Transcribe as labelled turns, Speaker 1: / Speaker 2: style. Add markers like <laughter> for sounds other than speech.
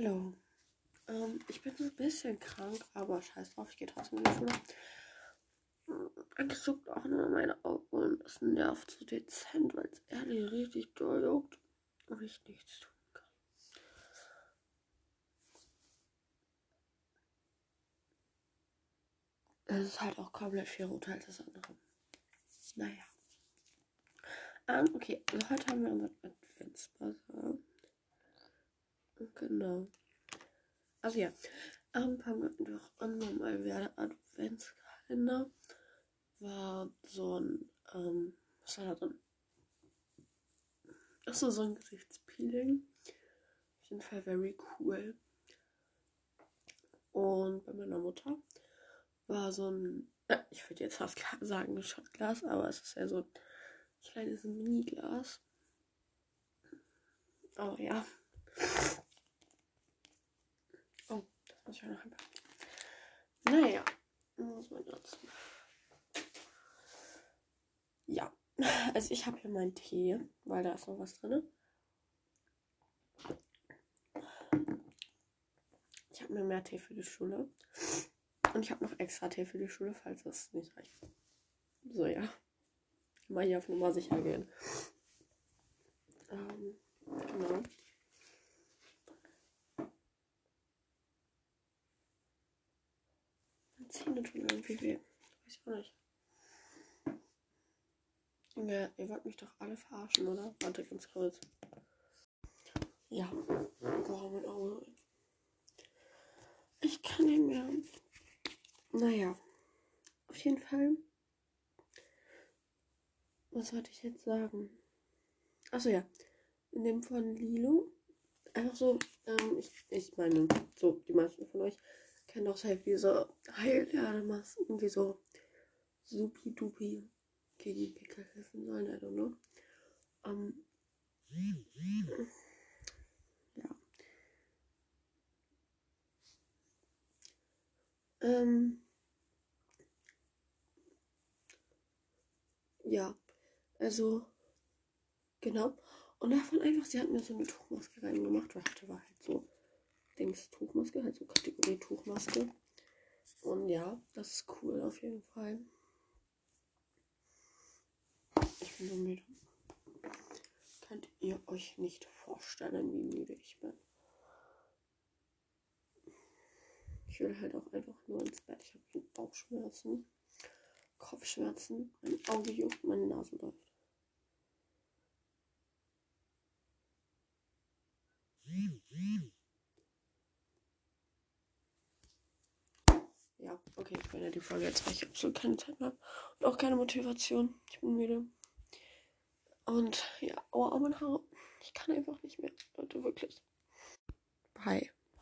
Speaker 1: Hallo. Ähm, ich bin so ein bisschen krank, aber scheiß drauf, ich gehe trotzdem in die Schule. Es juckt auch nur meine Augen und es nervt so dezent, weil es ehrlich richtig doll juckt und ich nichts tun kann. Es ist halt auch komplett viel roter als das andere. Naja. Ähm, okay, also heute haben wir unseren Adventsbasar. Genau. Also ja, ähm, fangen wir doch an, nochmal wer Adventskalender war so ein, ähm, was war da drin? Achso, so ein Gesichtspeeling. Auf jeden Fall very cool. Und bei meiner Mutter war so ein, äh, ich würde jetzt fast sagen ein Shotglas, aber es ist ja so ein kleines Mini-Glas. Aber ja. Oh, das muss ich auch noch ein Naja, muss man jetzt. Ja, <laughs> also ich habe hier meinen Tee, weil da ist noch was drin. Ich habe mir mehr Tee für die Schule. Und ich habe noch extra Tee für die Schule, falls es nicht reicht. So, ja. Mal hier auf Nummer sicher gehen. Ähm, genau. Zähne tun irgendwie weh. Weiß auch nicht. Ja, ihr wollt mich doch alle verarschen, oder? Warte ganz kurz. Ja. Boah, mein Auge. Ich kann nicht mehr. Naja. Auf jeden Fall. Was wollte ich jetzt sagen? Achso, ja. In dem von Lilo. Einfach so, ähm, ich, ich meine, so, die meisten von euch kennen doch halt diese Heilerde-Masken, die so supi-dupi gegen Pickel helfen sollen, I don't know. Ähm, ja. Ähm, ja, also, genau. Und davon einfach, sie hat mir so eine Tuchmaske reingemacht, weil hatte war halt so, Dings, Tuchmaske, halt so Kategorie Tuchmaske. Und ja, das ist cool auf jeden Fall. Ich bin so müde. Könnt ihr euch nicht vorstellen, wie müde ich bin. Ich will halt auch einfach nur ins Bett. Ich habe Bauchschmerzen, Kopfschmerzen, mein Auge juckt, meine Nase läuft. Ja, okay, ich beende die Folge jetzt, weil ich absolut keine Zeit mehr habe und auch keine Motivation. Ich bin müde. Und ja, aua, mein Haar. Ich kann einfach nicht mehr, Leute, wirklich. Bye.